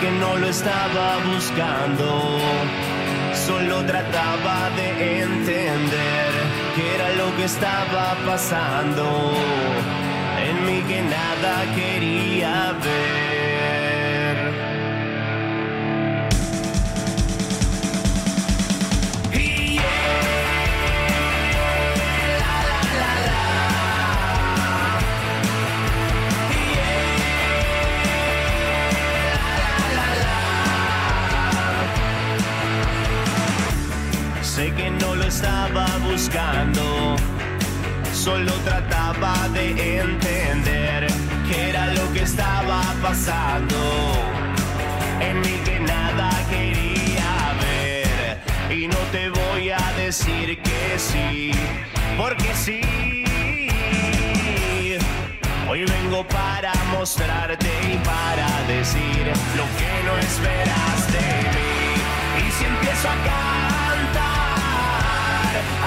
que no lo estaba buscando, solo trataba de entender qué era lo que estaba pasando en mí que nada quería ver. Estaba buscando, solo trataba de entender qué era lo que estaba pasando. En mí que nada quería ver, y no te voy a decir que sí, porque sí. Hoy vengo para mostrarte y para decir lo que no esperas de mí. Y si empiezo a cantar,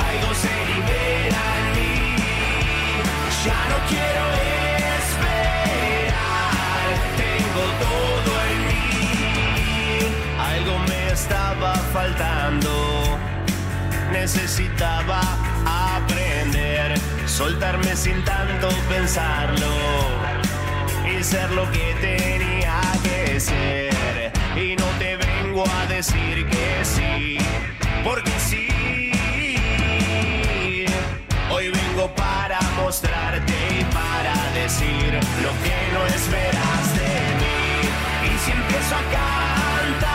algo se libera en mí. Ya no quiero esperar, tengo todo en mí. Algo me estaba faltando necesitaba aprender, soltarme sin tanto pensarlo y ser lo que tenía que ser. Y no te vengo a decir que sí, porque sí. Para mostrarte y para decir lo que no esperas de mí. Y si empiezo a cantar,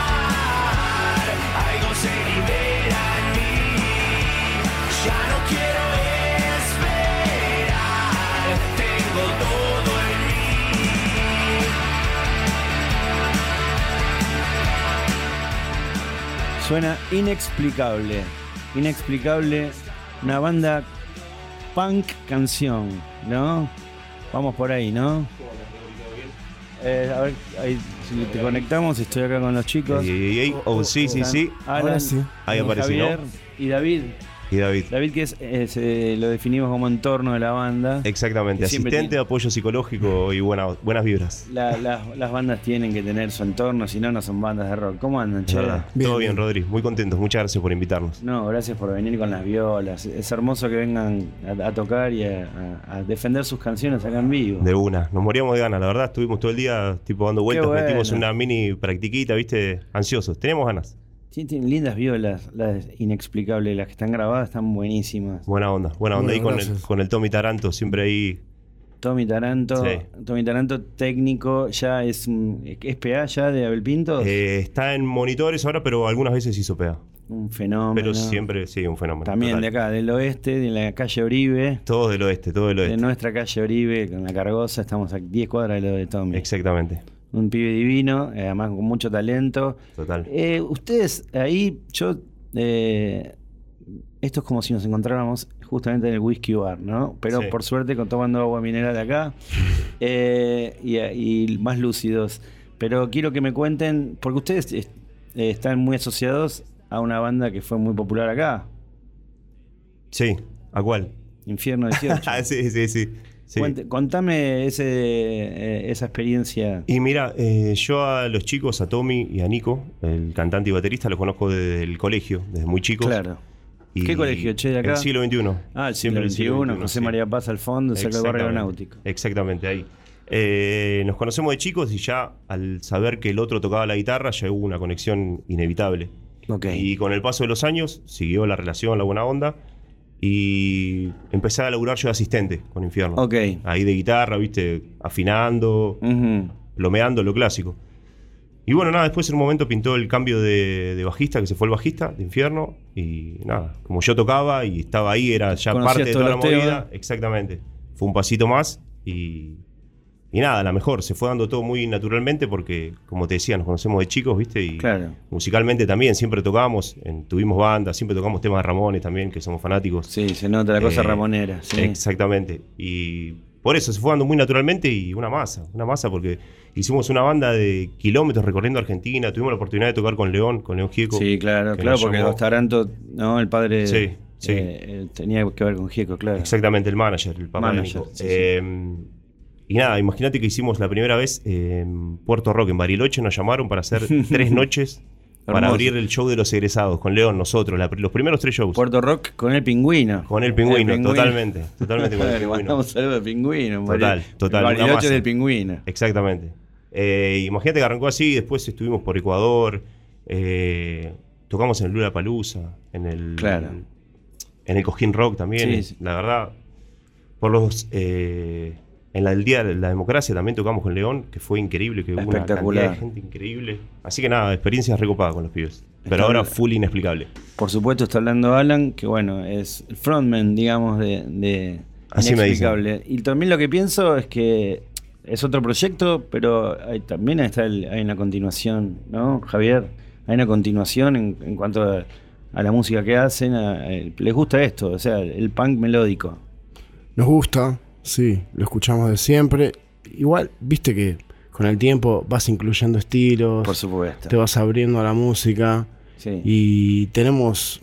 algo se libera en mí. Ya no quiero esperar, tengo todo en mí. Suena inexplicable. Inexplicable. Una banda punk canción, ¿no? Vamos por ahí, ¿no? Eh, a ver, ahí, si te conectamos, estoy acá con los chicos. Ey, ey, ey. Oh, sí, sí, sí. Alan, Ahora sí. Ahí apareció, Javier y David. Y David. David que es, es, eh, lo definimos como entorno de la banda. Exactamente, asistente tiene- de apoyo psicológico y buena- buenas vibras. La- la- las bandas tienen que tener su entorno, si no, no son bandas de rock. ¿Cómo andan, che? Todo bien, bien. Rodri. Muy contentos. Muchas gracias por invitarnos. No, gracias por venir con las violas. Es hermoso que vengan a, a tocar y a, a- a defender sus canciones acá en vivo. De una. Nos moríamos de ganas, la verdad. Estuvimos todo el día tipo dando vueltas, bueno. metimos una mini practiquita, viste, ansiosos. Tenemos ganas. Sí, tienen lindas violas, las inexplicables, las que están grabadas están buenísimas. Buena onda, buena onda. Bueno, ahí con el, con el Tommy Taranto, siempre ahí. Tommy Taranto, Sí. Tommy Taranto técnico, ya es, un- es PA ya de Abel Pinto, Eh, está en monitores ahora, pero algunas veces hizo pega. un fenómeno. Pero siempre, sí, un fenómeno. También total. de acá, del oeste, de la calle Oribe, Todos del oeste, todo del de oeste. nuestra calle Oribe, con la cargosa, estamos a 10 cuadras de lo de Tommy. Exactamente. Un pibe divino, eh, además con mucho talento. Total. Eh, ustedes ahí, yo. eh, esto es como si nos encontráramos justamente en el whisky bar, ¿no? Pero Sí. por suerte con tomando agua mineral acá y, y más lúcidos. Pero quiero que me cuenten, porque ustedes están muy asociados a una banda que fue muy popular acá, Sí, ¿a cuál? Infierno 18. Ah, sí, sí, sí. Sí. Contame ese, eh, esa experiencia. Y mira, eh, yo a los chicos, a Tommy y a Nico, el cantante y baterista, los conozco desde el colegio, desde muy chicos. Claro. Y ¿Qué colegio, che, de acá? El siglo XXI. Ah, el siglo XXI, José sí. María Paz al fondo, cerca del barrio aeronáutico. Exactamente, ahí. Eh, nos conocemos de chicos y ya al saber que el otro tocaba la guitarra ya hubo una conexión inevitable. Ok. Y con el paso de los años siguió la relación, la buena onda. Y empecé a laburar yo de asistente con Infierno. Ok. Ahí de guitarra, viste, afinando, Ujú. plomeando, lo clásico. Y bueno, nada, después en un momento pintó el cambio de, de bajista, que se fue el bajista de Infierno. Y nada, como yo tocaba y estaba ahí, era ya Conocías parte de toda la movida. Exactamente. Fue un pasito más y, y nada, la mejor. Se fue dando todo muy naturalmente porque, como te decía, nos conocemos de chicos, ¿viste? Y Claro. musicalmente también, siempre tocábamos, en- tuvimos bandas, siempre tocamos temas de Ramones también, que somos fanáticos. Sí, se nota la cosa Eh, ramonera. Sí. Exactamente. Y por eso se fue dando muy naturalmente y una masa, una masa porque hicimos una banda de kilómetros recorriendo Argentina, tuvimos la oportunidad de tocar con León, con León Gieco. Sí, claro, claro, porque llamó. Taranto, ¿no? El padre Sí, Sí. Eh, eh, tenía que ver con Gieco, claro. Exactamente, el manager, el papá Manager, de Nico. sí. Eh, Y nada, imagínate que hicimos la primera vez en Puerto Rock, en Bariloche, nos llamaron para hacer tres noches para abrir el show de los egresados con León, nosotros, la- los primeros tres shows. Puerto Rock con el pingüino. Con el pingüino, totalmente, totalmente con el pingüino. mandamos saludos al pingüino. Total, total, Bariloche del pingüino. Exactamente. Eh, imagínate que arrancó así, después estuvimos por Ecuador, eh, tocamos en el Lula Palusa, en el Claro. en el Cojín Rock también. Sí, sí. La verdad, por los eh, en la del Día de la Democracia también tocamos con León, que fue increíble, que hubo una cantidad de gente increíble. Así que nada, experiencias recopadas con los pibes. Pero Está ahora full inexplicable. Por supuesto está hablando Alan, que bueno, es el frontman, digamos, de, de Así me Inexplicable. Y también lo que pienso es que es otro proyecto, pero hay- también está el- hay una continuación, ¿no, Javier? Hay una continuación en, en cuanto a, a la música que hacen. a- a- les gusta esto, o sea, el punk melódico. Nos gusta, sí, lo escuchamos de siempre. Igual, viste que con el tiempo vas incluyendo estilos, Por supuesto. te vas abriendo a la música Sí. y tenemos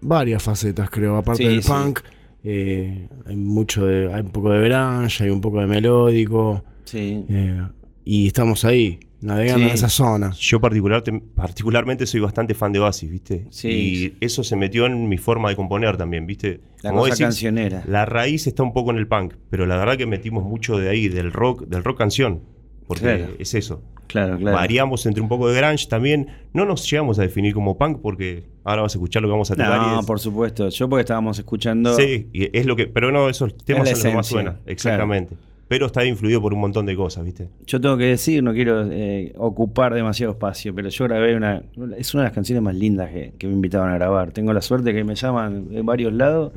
varias facetas, creo, aparte Sí, del sí. punk. eh, hay mucho de, hay un poco de grunge, hay un poco de melódico sí. eh, y estamos ahí navegando Sí. en esa zona. Yo particular, particularmente soy bastante fan de Oasis, ¿viste? Sí. Y eso se metió en mi forma de componer también, ¿viste? La Como cosa decís, cancionera. La raíz está un poco en el punk, pero la verdad que metimos mucho de ahí, del rock, del rock canción. Porque Claro. es eso. Claro, claro. Variamos entre un poco de grunge también. No nos llegamos a definir como punk porque ahora vas a escuchar lo que vamos a tocar. y No, es- por supuesto. Yo porque estábamos escuchando. Sí, y es lo que. Pero no, esos temas son lo que más suena. Exactamente. Pero está influido por un montón de cosas, ¿viste? Yo tengo que decir, no quiero eh, ocupar demasiado espacio, pero yo grabé una. Es una de las canciones más lindas que, que me invitaban a grabar. Tengo la suerte que me llaman de varios lados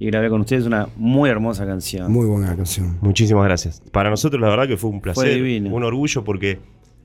y grabé con ustedes una muy hermosa canción. Muy buena canción. Muchísimas gracias. Para nosotros, la verdad que fue un placer, divino. un orgullo, porque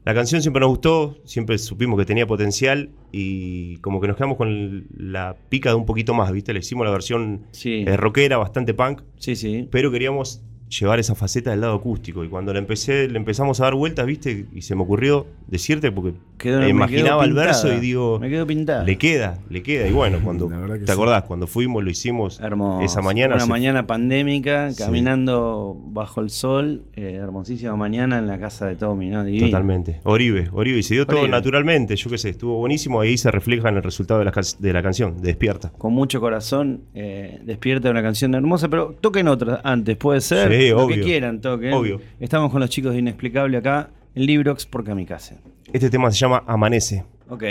la canción siempre nos gustó, siempre supimos que tenía potencial y como que nos quedamos con la pica de un poquito más, ¿viste? Le hicimos la versión Sí. eh, rockera, bastante punk, Sí, sí. pero queríamos llevar esa faceta del lado acústico. Y cuando la empecé, le empezamos a dar vueltas, ¿viste? Y se me ocurrió decirte, porque Quedó- me imaginaba el verso y digo, Me quedó pintada. le queda, le queda. Y bueno, cuando, ¿te sí. acordás? Cuando fuimos, lo hicimos Hermoso. esa mañana. Una se- mañana pandémica, Sí. caminando bajo el sol. eh, hermosísima mañana en la casa de Tommy, ¿no? Divino. Totalmente. Oribe, Oribe. Y se dio todo naturalmente. Yo qué sé, estuvo buenísimo. Ahí se refleja en el resultado de la, can- de la canción, de Despierta. Con mucho corazón, eh, despierta una canción hermosa, pero toquen otra antes, puede ser. Sí, lo que quieran, toquen. Obvio. Estamos con los chicos de Inexplicable acá en Librox por Kamikaze. Este tema se llama Amanece. Ok.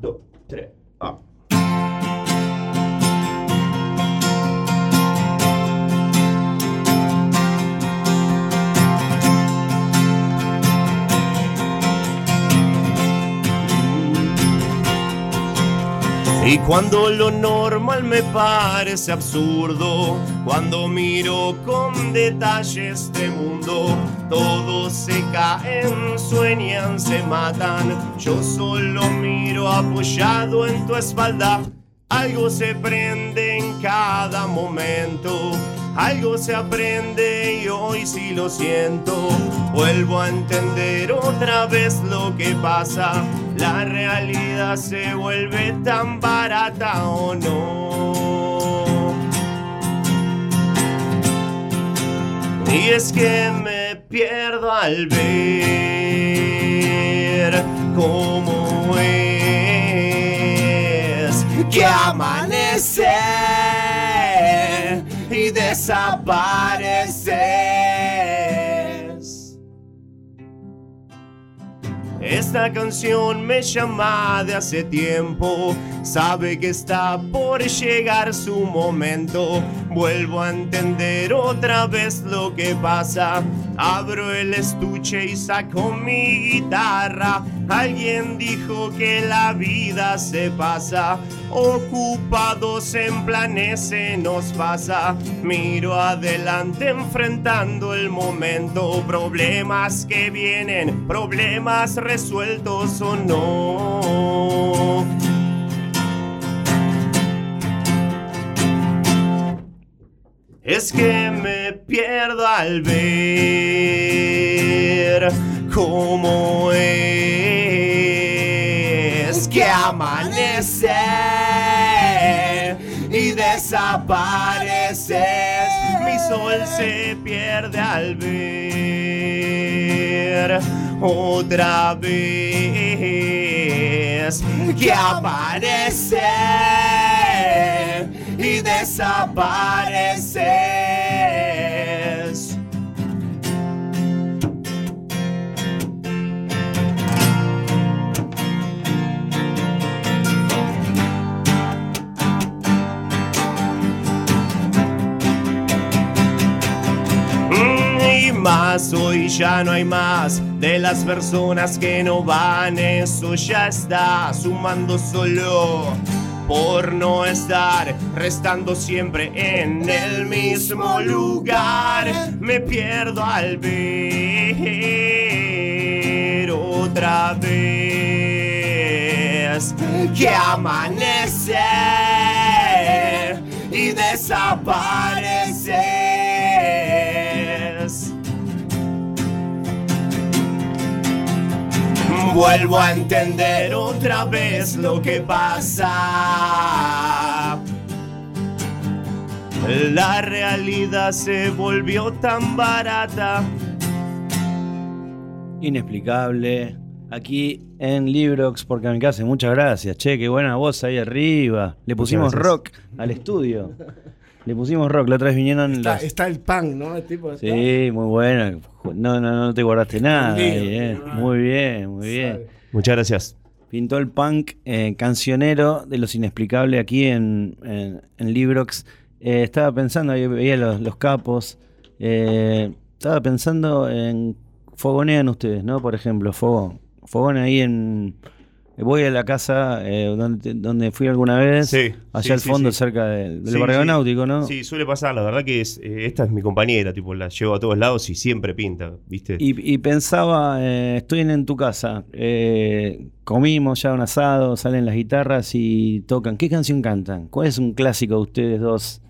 Dos, tres, ah. Y cuando lo normal me parece absurdo, cuando miro con detalle este mundo, todos se caen, sueñan, se matan. Yo solo miro apoyado en tu espalda. Algo se prende en cada momento, algo se aprende y hoy sí lo siento. Vuelvo a entender otra vez lo que pasa. La realidad se vuelve tan barata o no. Y es que me pierdo al ver cómo es que amanece desapareces. Esta canción me llama de hace tiempo, sabe que está por llegar su momento. Vuelvo a entender otra vez lo que pasa. Abro el estuche y saco mi guitarra. Alguien dijo que la vida se pasa, ocupados en planes se nos pasa. Miro adelante enfrentando el momento, problemas que vienen, problemas resueltos o no. Es que me pierdo al ver cómo es que amanece desapareces. Mi sol se pierde al ver otra vez que aparece y desapareces. Mm, Y más, hoy ya no hay más de las personas que no van, eso ya está sumando solo por no estar restando siempre en el mismo lugar. Me pierdo al ver otra vez que amanece y desapareces. Vuelvo a entender otra vez lo que pasa. La realidad se volvió tan barata. Inexplicable. Aquí en Librox, porque a mi casa, muchas gracias. Che, qué buena voz ahí arriba. Le pusimos rock al estudio. Le pusimos rock. La otra vez vinieron Está, las. está el pan, ¿no? El tipo está- Sí, muy buena. No, no, no te guardaste nada. ahí, eh. Muy bien, muy bien. Sabe. Muchas gracias. Pintó el punk eh, cancionero de los inexplicables aquí en, en, en Librox. Eh, estaba pensando, ahí veía los, los capos. eh, estaba pensando en. Fogonean ustedes, ¿no? Por ejemplo, fogón. Fogón ahí en. Voy a la casa eh, donde, donde fui alguna vez. Sí, allá sí, al fondo, sí. cerca del, barrio náutico, ¿no? Sí, suele pasar. La verdad que es, eh, esta es mi compañera, tipo, la llevo a todos lados y siempre pinta, ¿viste? Y, y pensaba, eh, estoy en, en tu casa, eh, comimos ya un asado, salen las guitarras y tocan. ¿Qué canción cantan? ¿Cuál es un clásico de ustedes dos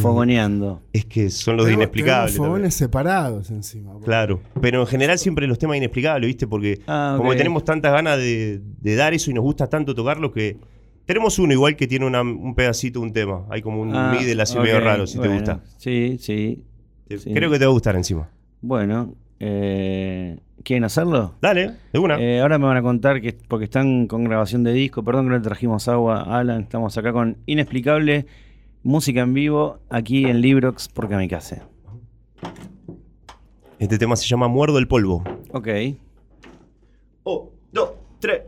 fogoneando? Es que son los de Tenemos- inexplicables. fogones separados encima. porque- Claro, pero en general siempre los temas inexplicables, ¿viste? Porque Ah, como que tenemos tantas ganas de, de dar eso y nos gusta tanto tocarlo que tenemos uno igual que tiene una- un pedacito, un tema. Hay como un Ah, middle así ok, medio raro, si bueno, te gusta. Sí, sí. Te- sí. Creo que te va a gustar encima. Bueno, eh, ¿quieren hacerlo? Dale, de una. Eh, ahora me van a contar que porque están con grabación de disco, perdón que no le trajimos agua, Alan, estamos acá con Inexplicable, música en vivo, aquí en Librox por Kamikaze. Este tema se llama Muerdo el polvo. Ok. Oh, dos, tres.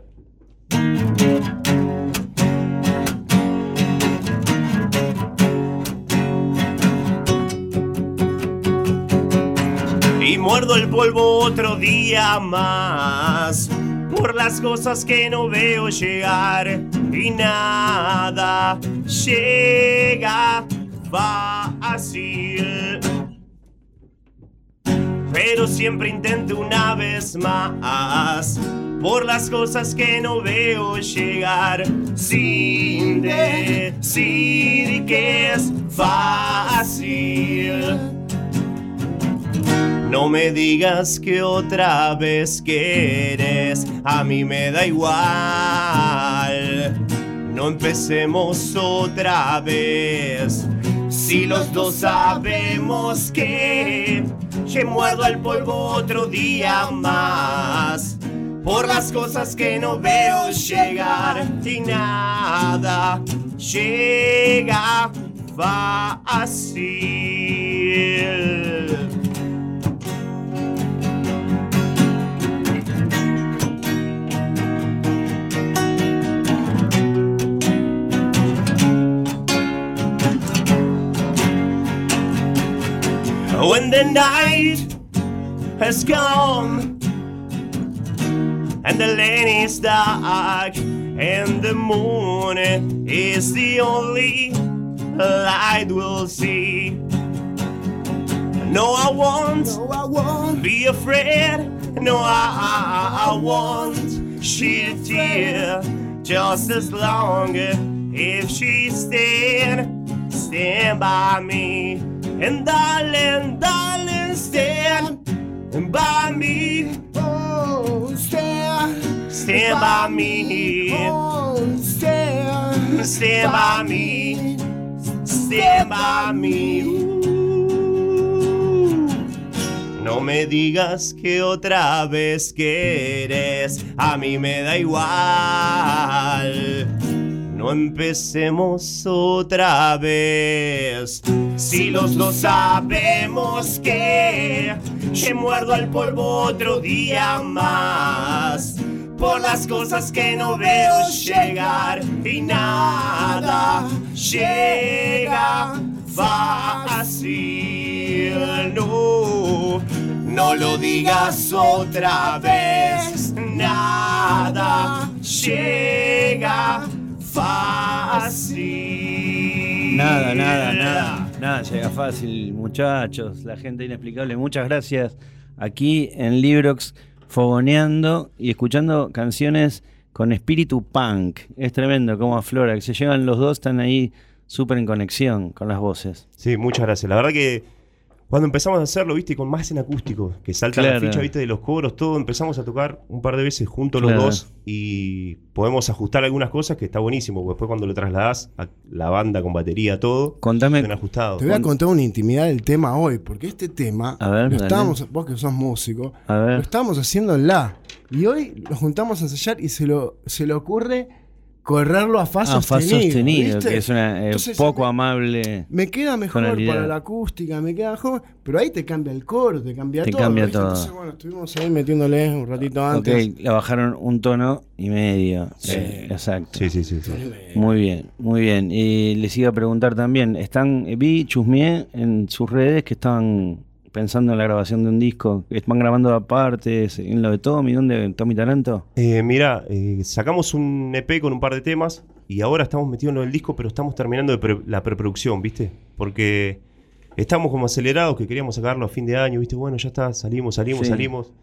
Y muerdo el polvo otro día más por las cosas que no veo llegar y nada llega fácil. Pero siempre intento una vez más por las cosas que no veo llegar sin decir que es fácil. No me digas que otra vez quieres, a mí me da igual. No empecemos otra vez. Si los dos sabemos que que muerdo el polvo otro día más por las cosas que no veo llegar y nada llega fácil. The night has gone and the lane is dark and the moon is the only light we'll see. No, I won't I won't be afraid. No, I, I won't shed a tear just as long if she stand, stand by me. And darling, darling, stand by me. oh, stand, Stand by me. oh, stand, Stand by me. No me digas que otra vez quieres, a mí me da igual. No empecemos otra vez. Si los dos sabemos que, que muerdo al polvo otro día más. Por las cosas que no veo llegar y nada llega fácil. No, no lo digas otra vez. Nada llega fácil. Nada, nada, nada. Nada llega fácil, muchachos. La gente inexplicable. Muchas gracias. Aquí en Librox, fogoneando y escuchando canciones con espíritu punk. Es tremendo cómo aflora. Que se llevan los dos, están ahí súper en conexión con las voces. Sí, muchas gracias. La verdad que cuando empezamos a hacerlo, viste, con más en acústico, que salta la ficha, viste, de los coros, todo, empezamos a tocar un par de veces juntos los dos y podemos ajustar algunas cosas que está buenísimo, porque después cuando lo trasladás a la banda con batería, todo, Contame. ajustado. Te voy a contar una intimidad del tema hoy, porque este tema, A ver, lo estábamos, vos que sos músico, A lo estábamos haciendo en la. Y hoy nos juntamos a ensayar y se, lo, se le ocurre correrlo a fa Ah, fa sostenido. sostenido, ¿viste? que es una eh, Entonces, poco me- amable. Me queda mejor tonalidad. para la acústica, me queda mejor, pero ahí te cambia el coro, te cambia Te todo. cambia ¿viste? todo. Entonces, bueno, estuvimos ahí metiéndole un ratito antes. Ok, la bajaron un tono y medio. Sí. Eh, exacto. Sí, sí, sí. sí. Muy bien, muy bien. Y les iba a preguntar también, están, vi, chusmeé en sus redes que estaban pensando en la grabación de un disco, están grabando aparte, en lo de Tommy, ¿dónde? Tommy Taranto. Eh, mira, eh, sacamos un EP con un par de temas y ahora estamos metidos en lo del disco, pero estamos terminando de pre- la preproducción, ¿viste? Porque estamos como acelerados, que queríamos sacarlo a fin de año, ¿viste? Bueno, ya está, salimos, salimos, Sí. salimos.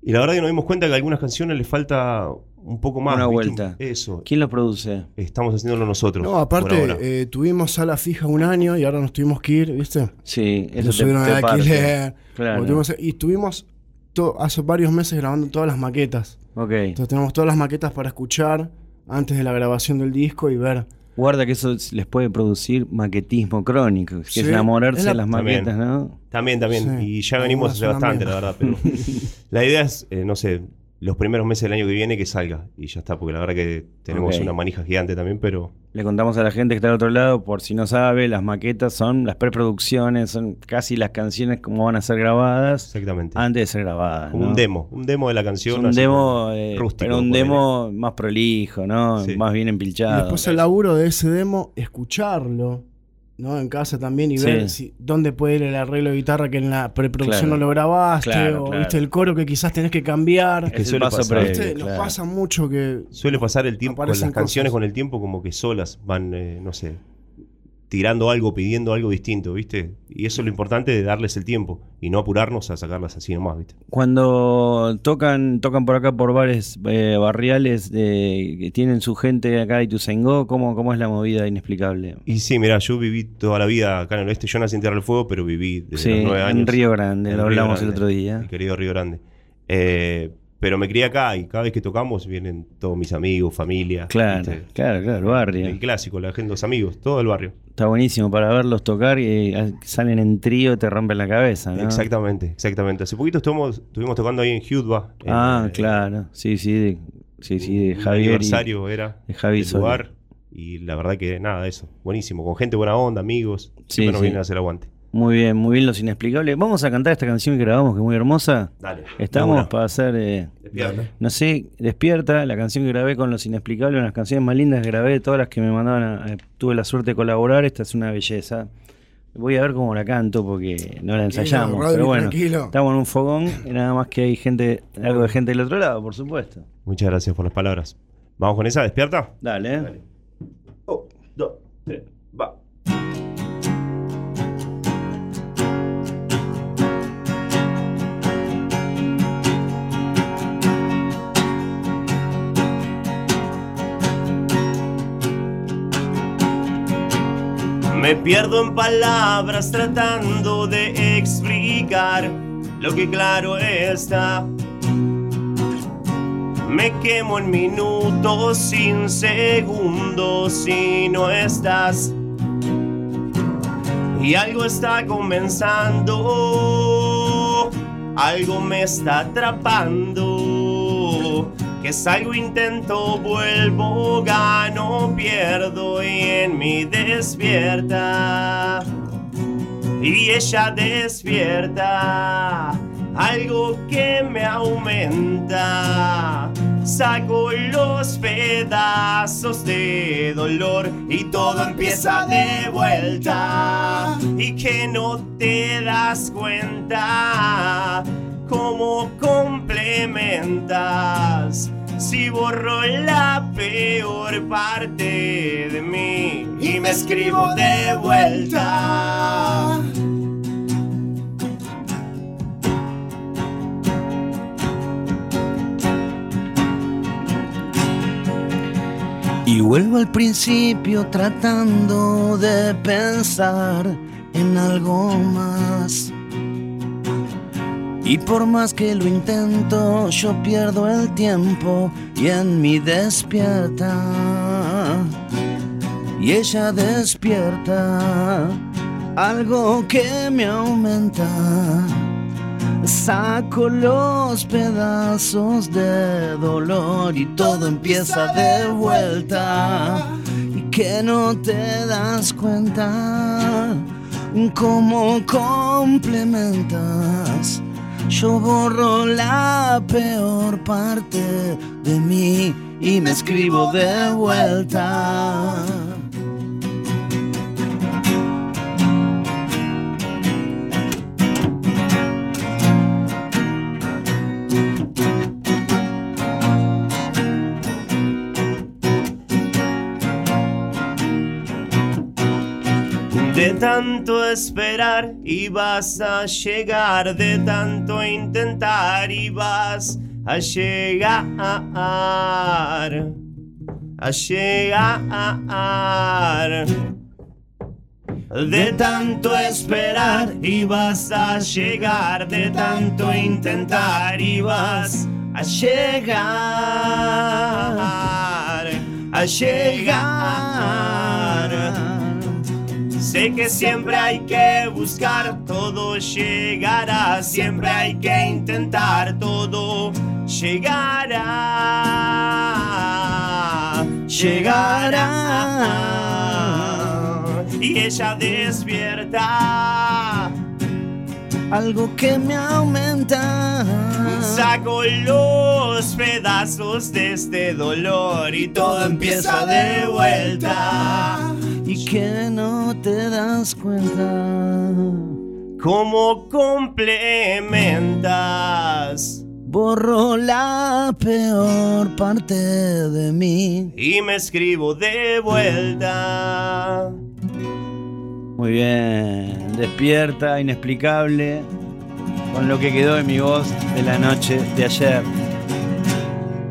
Y la verdad que nos dimos cuenta que a algunas canciones les falta un poco más. Una ¿viste? vuelta. Eso. ¿Quién lo produce? Estamos haciéndolo nosotros. No, aparte, eh, tuvimos sala fija un año y ahora nos tuvimos que ir, ¿viste? Sí, eso Nos te, subieron te alquiler. Claro. Tuvimos- y estuvimos to- hace varios meses grabando todas las maquetas. Ok. Entonces tenemos todas las maquetas para escuchar antes de la grabación del disco y ver. Guarda que eso les puede producir maquetismo crónico, que Sí, es enamorarse es la- de las También. maquetas, ¿no? También, también. Sí. Y ya venimos hace bastante, la verdad. Pero la idea es, eh, no sé, los primeros meses del año que viene que salga. Y ya está, porque la verdad que tenemos una manija gigante también, pero Le contamos a la gente que está al otro lado, por si no sabe, las maquetas son las preproducciones, son casi las canciones como van a ser grabadas exactamente. antes de ser grabadas. Como ¿no? un demo, un demo de la Es canción. un demo, eh, rústico, pero un demo más prolijo, ¿no? Sí. Más bien Y empilchado. después el laburo de ese demo, escucharlo, ¿no? En casa también y Sí. ver si, dónde puede ir el arreglo de guitarra que en la preproducción Claro. no lo grabaste, Claro, o claro. viste el coro que quizás tenés que cambiar. Es que suele pasar. previo, ¿Viste? Nos pasa mucho que Suele pasar el tiempo con las canciones cosas. con el tiempo como que solas van, eh, no sé, tirando algo, pidiendo algo distinto, ¿viste? Y eso es lo importante de darles el tiempo y no apurarnos a sacarlas así nomás, ¿viste? Cuando tocan tocan por acá por bares eh, barriales de, que tienen su gente acá de Ituzaingó, ¿cómo, ¿cómo es la movida inexplicable? Y sí, mira, yo viví toda la vida acá en el oeste. Yo nací en Tierra del Fuego, pero viví desde Sí, los nueve años. en Río Grande, en lo hablamos el otro día. Mi querido Río Grande. Eh, pero me crié acá y cada vez que tocamos vienen todos mis amigos, familia. Claro, ¿viste? claro, claro, el barrio. El clásico, la gente, los amigos, todo el barrio. Está buenísimo para verlos tocar y eh, salen en trío y te rompen la cabeza, ¿no? Exactamente, exactamente. Hace poquito estuvimos, estuvimos tocando ahí en Hudba. Ah, en, eh, claro. Sí, sí, de, sí, sí, de Javier. y- aniversario era de Javi el lugar. Y la verdad que nada, eso. Buenísimo. Con gente buena onda, amigos. Sí, Siempre nos sí. vienen a hacer aguante. Muy bien, muy bien los inexplicables. Vamos a cantar esta canción que grabamos, que es muy hermosa. Dale. Estamos para hacer, eh, Despierta. no sé, Despierta, la canción que grabé con los inexplicables, una de las canciones más lindas que grabé, todas las que me mandaban, a- eh, tuve la suerte de colaborar, esta es una belleza. Voy a ver cómo la canto porque no la ensayamos, Rodri, pero bueno, tranquilo. estamos en un fogón y nada más que hay gente, algo de gente del otro lado, por supuesto. Muchas gracias por las palabras. Vamos con esa, despierta. Dale, ¿eh? Dale. Un, dos, tres, Me pierdo en palabras tratando de explicar lo que claro está. Me quemo en minutos sin segundos si no estás. y algo está comenzando, algo me está atrapando. Que salgo, intento, vuelvo, gano, pierdo y en mí despierta. Y ella despierta algo que me aumenta. Saco los pedazos de dolor y todo empieza de vuelta. Y que no te das cuenta cómo complementas. Si borro la peor parte de mí y me escribo de vuelta. Y vuelvo al principio tratando de pensar en algo más. Y por más que lo intento, yo pierdo el tiempo y en mí despierta. Y ella despierta algo que me aumenta. Saco los pedazos de dolor y todo empieza de vuelta. Y que no te das cuenta cómo complementas. Yo borro la peor parte de mí y me escribo de vuelta. Tanto esperar y vas a llegar, de tanto intentar y vas a llegar, a llegar. De tanto esperar y vas a llegar, de tanto intentar y vas a llegar, a llegar. Sé que siempre hay que buscar, todo llegará, siempre hay que intentar, todo llegará, llegará. Y ella despierta, Algo que me aumenta. saco los pedazos de este dolor y todo empieza de vuelta. Y que no te das cuenta. ¿Cómo complementas? Borro la peor parte de mí. Y me escribo de vuelta. Muy bien, despierta, inexplicable, con lo que quedó de mi voz de la noche de ayer.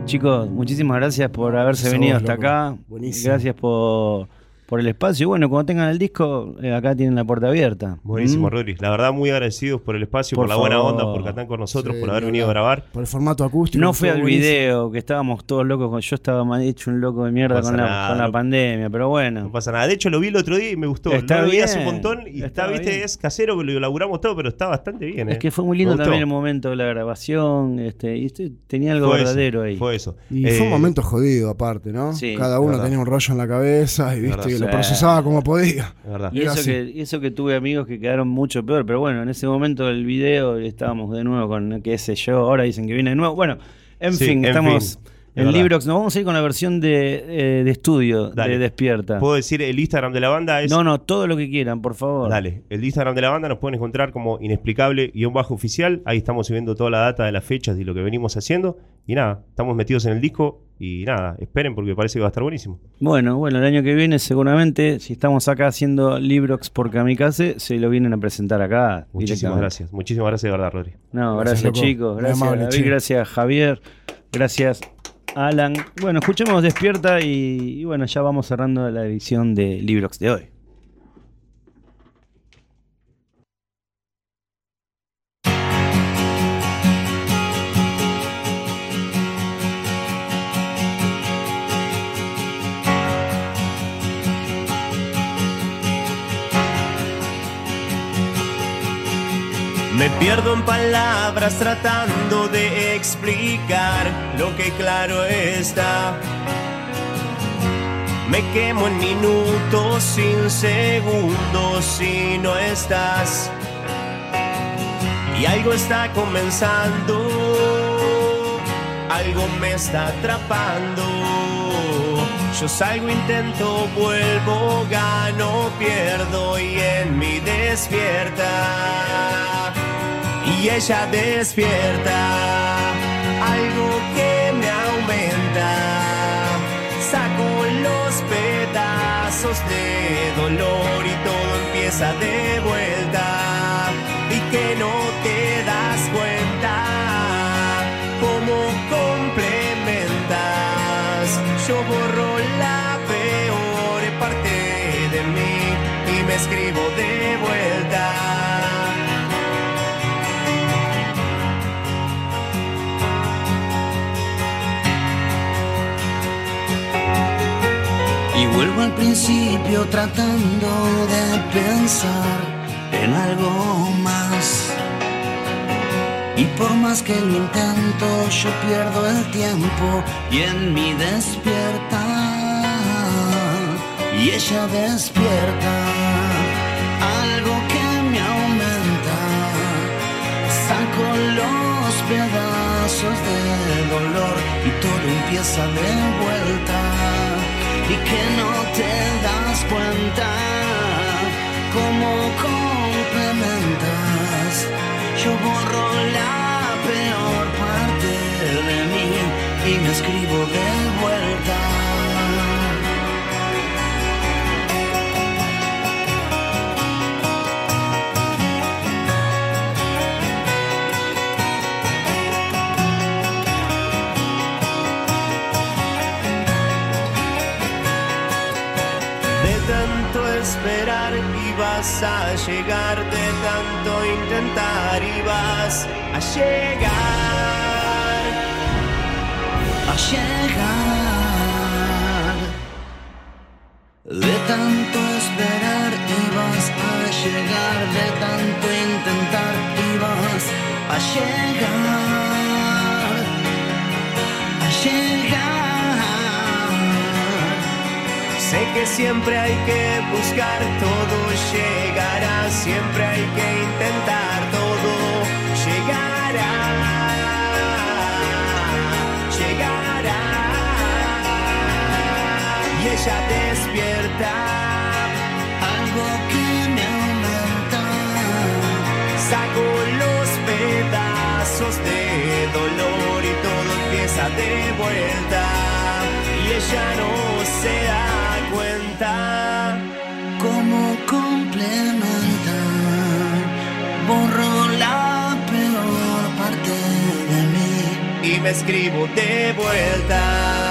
Chicos, muchísimas gracias por haberse venido hasta loco. acá. Buenísimo. Gracias por, por el espacio. Y bueno, cuando tengan el disco, eh, acá tienen la puerta abierta. Buenísimo, ¿Mm? Rodri. La verdad, muy agradecidos por el espacio, por, Por la buena onda, por estar con nosotros, Sí, por haber ni venido a grabar. Por el formato acústico. No estuvo al buenísimo. video, que estábamos todos locos. con- Yo estaba mal hecho un loco de mierda No con la, nada, con la no- pandemia, pero No bueno. pasa nada. De hecho, lo vi el otro día y me gustó. Está no lo vi hace bien, un montón y está, está viste, bien. es casero, que lo laburamos todo, pero está bastante bien. Es eh. que fue muy lindo también el momento de la grabación. Este, y este- tenía algo Fue eso, verdadero ahí. Fue eso. Y Eh, fue un momento jodido aparte, ¿no? Sí, Cada uno tenía un rollo en la cabeza y viste lo procesaba como podía. Y eso, que, y eso que tuve amigos que quedaron mucho peor, pero bueno, en ese momento del video estábamos de nuevo con qué sé yo, ahora dicen que viene de nuevo. Bueno, en Sí, fin, en estamos fin, verdad. Librox. Nos vamos a ir con la versión de, eh, de estudio Dale. de Despierta. ¿Puedo decir el Instagram de la banda? Es No, no, todo lo que quieran, por favor. Dale, el Instagram de la banda nos pueden encontrar como inexplicable-oficial. Ahí estamos subiendo toda la data de las fechas y lo que venimos haciendo. Y nada, estamos metidos en el disco y nada, esperen porque parece que va a estar buenísimo. Bueno, bueno, el año que viene seguramente, si estamos acá haciendo Librox por Kamikaze, se lo vienen a presentar acá. Muchísimas gracias. Muchísimas gracias de verdad, Rodri. No, Gracias, chicos. Gracias amable, David, che. gracias Javier. Gracias Alan. Bueno, escuchemos Despierta y, y bueno, ya vamos cerrando la edición de Librox de hoy. Me pierdo en palabras tratando de explicar lo que claro está. Me quemo en minutos, sin segundos si no estás. Y algo está comenzando, algo me está atrapando. Yo salgo, intento, vuelvo, gano, pierdo y en mí despierta. Y ella despierta algo que me aumenta. Saco los pedazos de dolor y todo empieza de vuelta. Y que no te das cuenta cómo complementas. Yo borro la peor parte de mí y me escribo de vuelta. Al principio tratando de pensar en algo más. Y por más que lo intento, yo pierdo el tiempo y en mí despierta. Y ella despierta algo que me aumenta. Saco los pedazos de dolor y todo empieza de vuelta y que no te das cuenta cómo complementas. Yo borro la peor parte de mí y me escribo de vuelta. A llegar, de tanto intentar y vas a llegar. a llegar. De tanto esperar y vas a llegar, de tanto intentar y vas a llegar, que siempre hay que buscar, todo llegará, siempre hay que intentar, todo llegará. Llegará. Y ella despierta, Algo que me aumenta, saco los pedazos de dolor y todo empieza de vuelta. Y ella no se da cuenta. como complementar. Borro la peor parte de mí. y me escribo de vuelta.